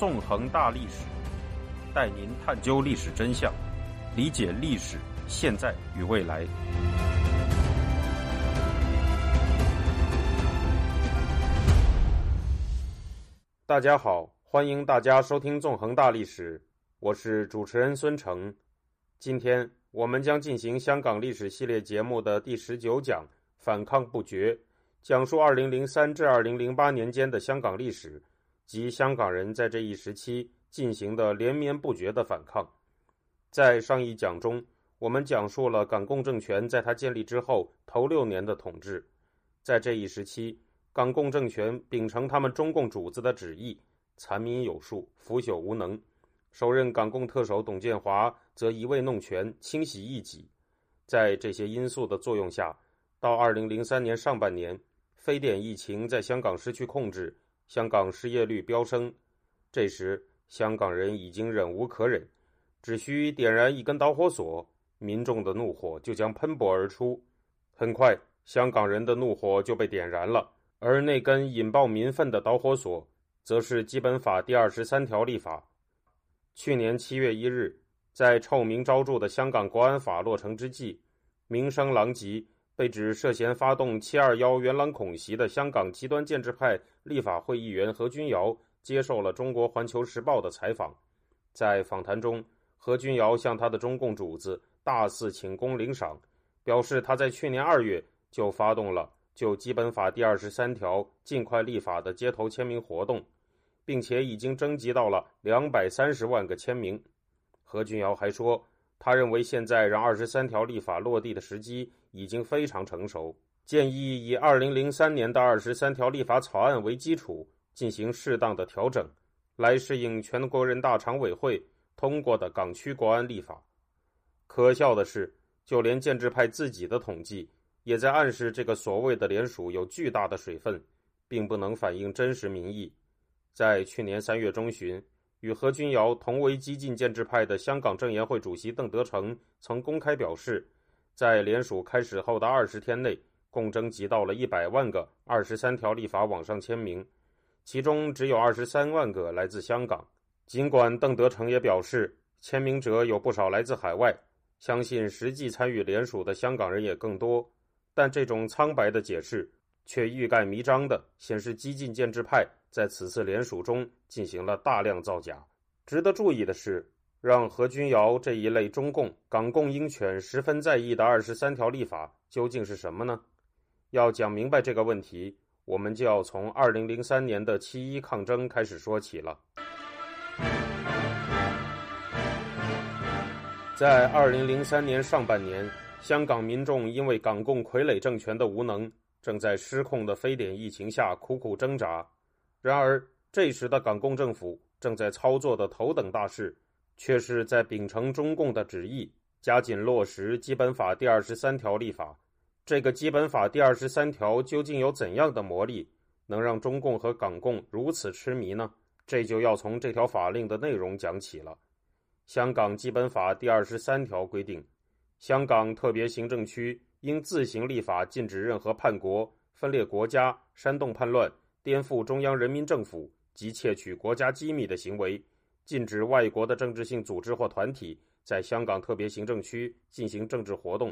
纵横大历史，带您探究历史真相，理解历史现在与未来。大家好，欢迎大家收听《纵横大历史》，我是主持人孙成。今天我们将进行香港历史系列节目的第十九讲“反抗不绝”。讲述二零零三至二零零八年间的香港历史及香港人在这一时期进行的连绵不绝的反抗。在上一讲中，我们讲述了港共政权在它建立之后头六年的统治。在这一时期，港共政权秉承他们中共主子的旨意，残民有术，腐朽无能。首任港共特首董建华则一味弄权，清洗异己。在这些因素的作用下，到二零零三年上半年。非典疫情在香港失去控制，香港失业率飙升。这时，香港人已经忍无可忍，只需点燃一根导火索，民众的怒火就将喷薄而出。很快，香港人的怒火就被点燃了，而那根引爆民愤的导火索，则是《基本法》第二十三条立法。去年七月一日，在臭名昭著的香港国安法落成之际，名声狼藉。被指涉嫌发动“七二幺”元朗恐袭的香港极端建制派立法会议员何君尧接受了中国环球时报的采访。在访谈中，何君尧向他的中共主子大肆请功领赏，表示他在去年二月就发动了就《基本法》第二十三条尽快立法的街头签名活动，并且已经征集到了两百三十万个签名。何君尧还说。他认为，现在让二十三条立法落地的时机已经非常成熟，建议以二零零三年的二十三条立法草案为基础，进行适当的调整，来适应全国人大常委会通过的港区国安立法。可笑的是，就连建制派自己的统计也在暗示，这个所谓的联署有巨大的水分，并不能反映真实民意。在去年三月中旬。与何君尧同为激进建制派的香港政研会主席邓德成曾公开表示，在联署开始后的二十天内，共征集到了一百万个二十三条立法网上签名，其中只有二十三万个来自香港。尽管邓德成也表示，签名者有不少来自海外，相信实际参与联署的香港人也更多，但这种苍白的解释。却欲盖弥彰的显示，激进建制派在此次联署中进行了大量造假。值得注意的是，让何君尧这一类中共、港共鹰犬十分在意的二十三条立法究竟是什么呢？要讲明白这个问题，我们就要从二零零三年的七一抗争开始说起了。在二零零三年上半年，香港民众因为港共傀儡政权的无能。正在失控的非典疫情下苦苦挣扎，然而这时的港共政府正在操作的头等大事，却是在秉承中共的旨意，加紧落实《基本法》第二十三条立法。这个《基本法》第二十三条究竟有怎样的魔力，能让中共和港共如此痴迷呢？这就要从这条法令的内容讲起了。香港基本法第二十三条规定，香港特别行政区。应自行立法，禁止任何叛国、分裂国家、煽动叛乱、颠覆中央人民政府及窃取国家机密的行为；禁止外国的政治性组织或团体在香港特别行政区进行政治活动；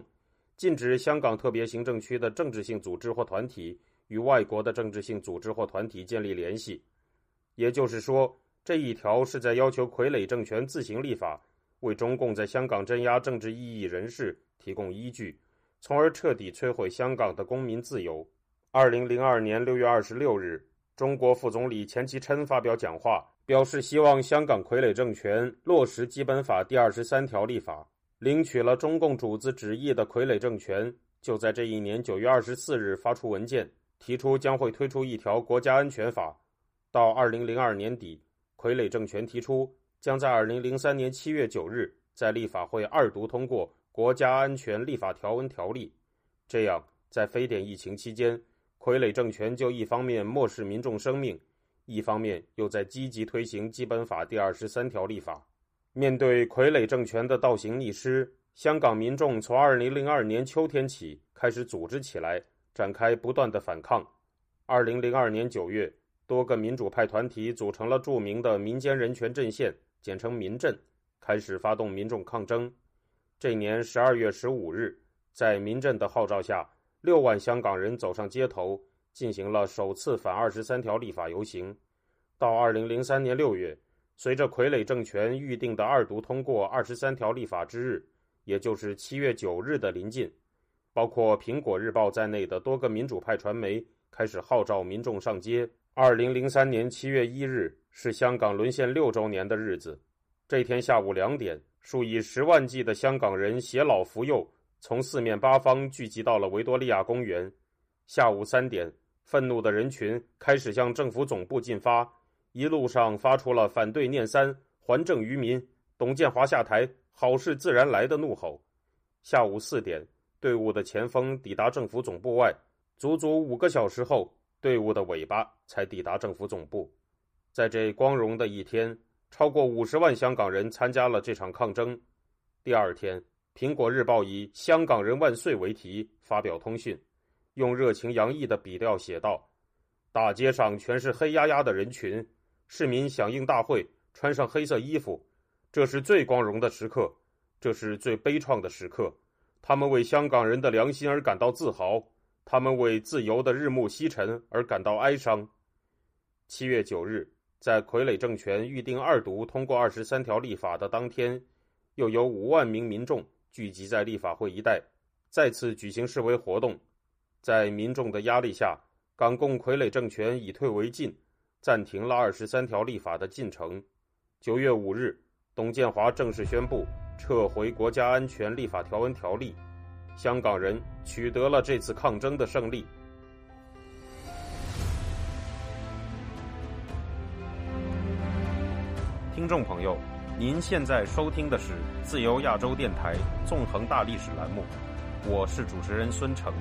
禁止香港特别行政区的政治性组织或团体与外国的政治性组织或团体建立联系。也就是说，这一条是在要求傀儡政权自行立法，为中共在香港镇压政治异议人士提供依据。从而彻底摧毁香港的公民自由。二零零二年六月二十六日，中国副总理钱其琛发表讲话，表示希望香港傀儡政权落实《基本法》第二十三条立法。领取了中共主子旨意的傀儡政权，就在这一年九月二十四日发出文件，提出将会推出一条国家安全法。到二零零二年底，傀儡政权提出将在二零零三年七月九日在立法会二读通过。国家安全立法条文条例，这样在非典疫情期间，傀儡政权就一方面漠视民众生命，一方面又在积极推行基本法第二十三条立法。面对傀儡政权的倒行逆施，香港民众从二零零二年秋天起开始组织起来，展开不断的反抗。二零零二年九月，多个民主派团体组成了著名的民间人权阵线，简称“民阵”，开始发动民众抗争。这年十二月十五日，在民阵的号召下，六万香港人走上街头，进行了首次反二十三条立法游行。到二零零三年六月，随着傀儡政权预定的二读通过二十三条立法之日，也就是七月九日的临近，包括《苹果日报》在内的多个民主派传媒开始号召民众上街。二零零三年七月一日是香港沦陷六周年的日子，这天下午两点。数以十万计的香港人携老扶幼，从四面八方聚集到了维多利亚公园。下午三点，愤怒的人群开始向政府总部进发，一路上发出了“反对念三，还政于民，董建华下台，好事自然来”的怒吼。下午四点，队伍的前锋抵达政府总部外，足足五个小时后，队伍的尾巴才抵达政府总部。在这光荣的一天。超过五十万香港人参加了这场抗争。第二天，《苹果日报》以“香港人万岁”为题发表通讯，用热情洋溢的笔调写道：“大街上全是黑压压的人群，市民响应大会，穿上黑色衣服。这是最光荣的时刻，这是最悲怆的时刻。他们为香港人的良心而感到自豪，他们为自由的日暮西沉而感到哀伤。”七月九日。在傀儡政权预定二读通过二十三条立法的当天，又有五万名民众聚集在立法会一带，再次举行示威活动。在民众的压力下，港共傀儡政权以退为进，暂停了二十三条立法的进程。九月五日，董建华正式宣布撤回国家安全立法条文条例，香港人取得了这次抗争的胜利。听众朋友，您现在收听的是自由亚洲电台纵横大历史栏目，我是主持人孙成。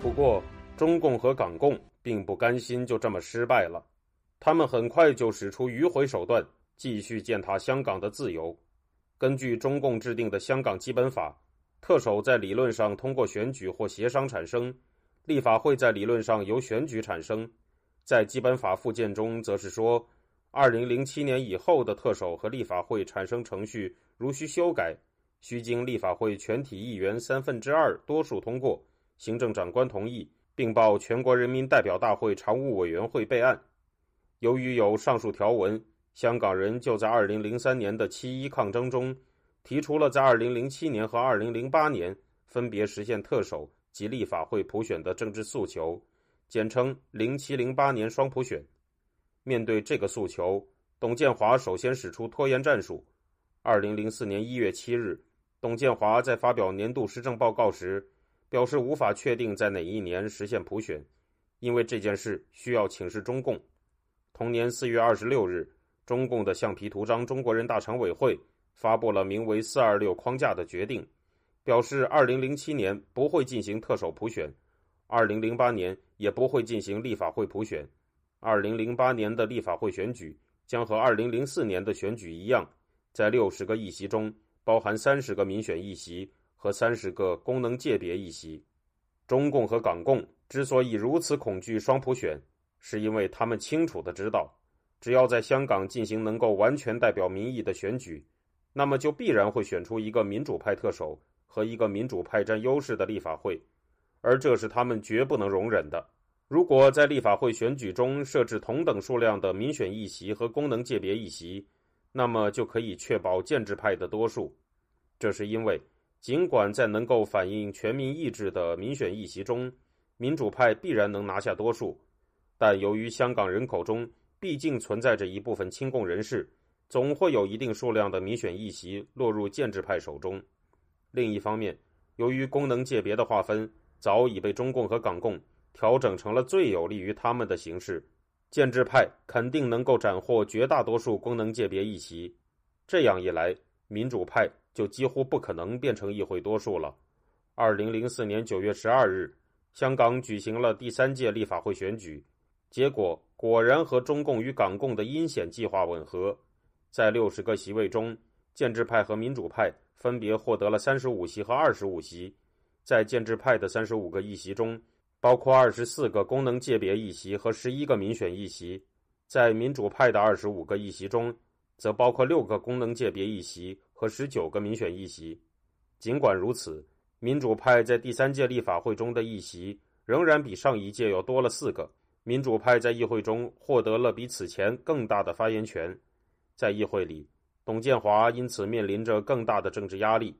不过，中共和港共并不甘心就这么失败了，他们很快就使出迂回手段，继续践踏香港的自由。根据中共制定的《香港基本法》，特首在理论上通过选举或协商产生，立法会在理论上由选举产生。在基本法附件中，则是说，二零零七年以后的特首和立法会产生程序，如需修改，需经立法会全体议员三分之二多数通过，行政长官同意，并报全国人民代表大会常务委员会备案。由于有上述条文，香港人就在二零零三年的七一抗争中，提出了在二零零七年和二零零八年分别实现特首及立法会普选的政治诉求。简称“零七零八年双普选”。面对这个诉求，董建华首先使出拖延战术。二零零四年一月七日，董建华在发表年度施政报告时，表示无法确定在哪一年实现普选，因为这件事需要请示中共。同年四月二十六日，中共的橡皮图章中国人大常委会发布了名为“四二六”框架的决定，表示二零零七年不会进行特首普选。二零零八年也不会进行立法会普选，二零零八年的立法会选举将和二零零四年的选举一样，在六十个议席中包含三十个民选议席和三十个功能界别议席。中共和港共之所以如此恐惧双普选，是因为他们清楚的知道，只要在香港进行能够完全代表民意的选举，那么就必然会选出一个民主派特首和一个民主派占优势的立法会。而这是他们绝不能容忍的。如果在立法会选举中设置同等数量的民选议席和功能界别议席，那么就可以确保建制派的多数。这是因为，尽管在能够反映全民意志的民选议席中，民主派必然能拿下多数，但由于香港人口中毕竟存在着一部分亲共人士，总会有一定数量的民选议席落入建制派手中。另一方面，由于功能界别的划分，早已被中共和港共调整成了最有利于他们的形式，建制派肯定能够斩获绝大多数功能界别议席。这样一来，民主派就几乎不可能变成议会多数了。二零零四年九月十二日，香港举行了第三届立法会选举，结果果然和中共与港共的阴险计划吻合，在六十个席位中，建制派和民主派分别获得了三十五席和二十五席。在建制派的三十五个议席中，包括二十四个功能界别议席和十一个民选议席。在民主派的二十五个议席中，则包括六个功能界别议席和十九个民选议席。尽管如此，民主派在第三届立法会中的议席仍然比上一届要多了四个。民主派在议会中获得了比此前更大的发言权。在议会里，董建华因此面临着更大的政治压力。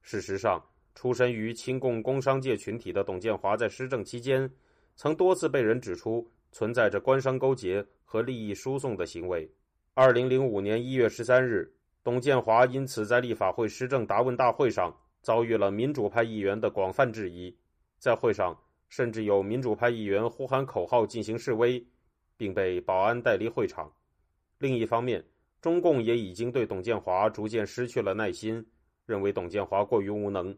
事实上，出身于亲共工商界群体的董建华在施政期间，曾多次被人指出存在着官商勾结和利益输送的行为。二零零五年一月十三日，董建华因此在立法会施政答问大会上遭遇了民主派议员的广泛质疑，在会上甚至有民主派议员呼喊口号进行示威，并被保安带离会场。另一方面，中共也已经对董建华逐渐失去了耐心，认为董建华过于无能。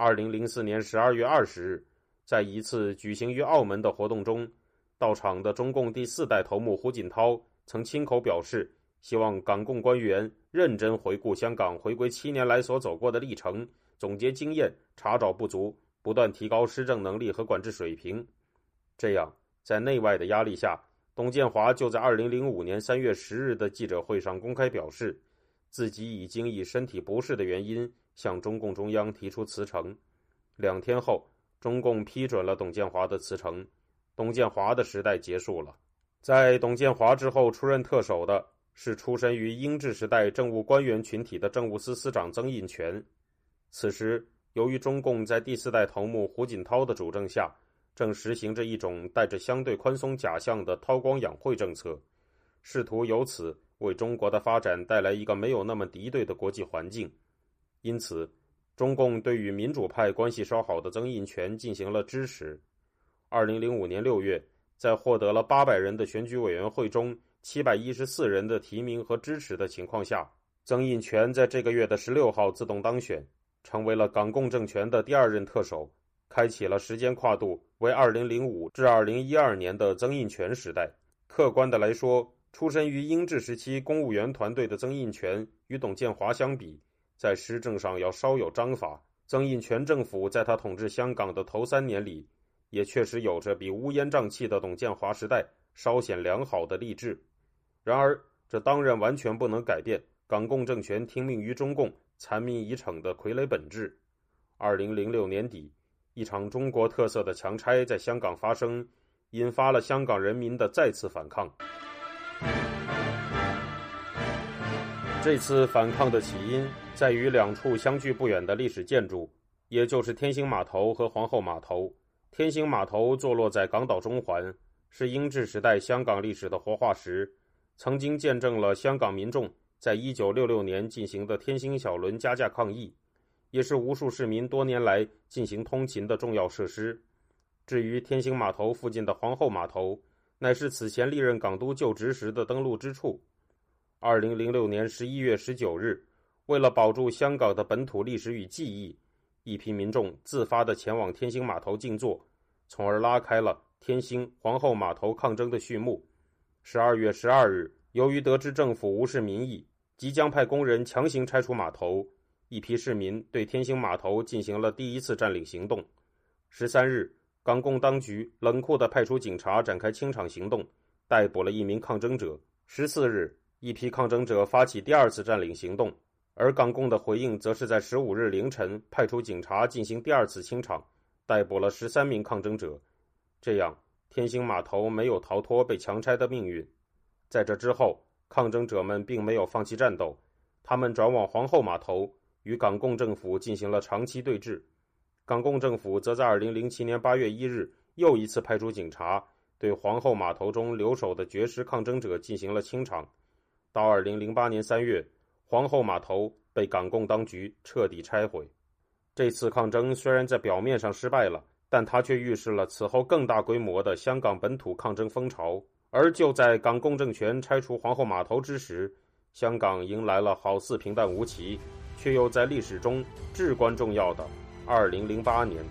二零零四年十二月二十日，在一次举行于澳门的活动中，到场的中共第四代头目胡锦涛曾亲口表示，希望港共官员认真回顾香港回归七年来所走过的历程，总结经验，查找不足，不断提高施政能力和管制水平。这样，在内外的压力下，董建华就在二零零五年三月十日的记者会上公开表示，自己已经以身体不适的原因。向中共中央提出辞呈，两天后，中共批准了董建华的辞呈，董建华的时代结束了。在董建华之后出任特首的是出身于英治时代政务官员群体的政务司司长曾荫权。此时，由于中共在第四代头目胡锦涛的主政下，正实行着一种带着相对宽松假象的韬光养晦政策，试图由此为中国的发展带来一个没有那么敌对的国际环境。因此，中共对与民主派关系稍好的曾荫权进行了支持。二零零五年六月，在获得了八百人的选举委员会中七百一十四人的提名和支持的情况下，曾荫权在这个月的十六号自动当选，成为了港共政权的第二任特首，开启了时间跨度为二零零五至二零一二年的曾荫权时代。客观的来说，出身于英治时期公务员团队的曾荫权与董建华相比，在施政上要稍有章法。曾荫权政府在他统治香港的头三年里，也确实有着比乌烟瘴气的董建华时代稍显良好的励志。然而，这当然完全不能改变港共政权听命于中共、残民以逞的傀儡本质。二零零六年底，一场中国特色的强拆在香港发生，引发了香港人民的再次反抗。这次反抗的起因在于两处相距不远的历史建筑，也就是天星码头和皇后码头。天星码头坐落在港岛中环，是英治时代香港历史的活化石，曾经见证了香港民众在一九六六年进行的天星小轮加价抗议，也是无数市民多年来进行通勤的重要设施。至于天星码头附近的皇后码头，乃是此前历任港督就职时的登陆之处。二零零六年十一月十九日，为了保住香港的本土历史与记忆，一批民众自发的前往天星码头静坐，从而拉开了天星皇后码头抗争的序幕。十二月十二日，由于得知政府无视民意，即将派工人强行拆除码头，一批市民对天星码头进行了第一次占领行动。十三日，港共当局冷酷的派出警察展开清场行动，逮捕了一名抗争者。十四日。一批抗争者发起第二次占领行动，而港共的回应则是在十五日凌晨派出警察进行第二次清场，逮捕了十三名抗争者。这样，天星码头没有逃脱被强拆的命运。在这之后，抗争者们并没有放弃战斗，他们转往皇后码头，与港共政府进行了长期对峙。港共政府则在二零零七年八月一日又一次派出警察，对皇后码头中留守的绝食抗争者进行了清场。到二零零八年三月，皇后码头被港共当局彻底拆毁。这次抗争虽然在表面上失败了，但它却预示了此后更大规模的香港本土抗争风潮。而就在港共政权拆除皇后码头之时，香港迎来了好似平淡无奇，却又在历史中至关重要的二零零八年。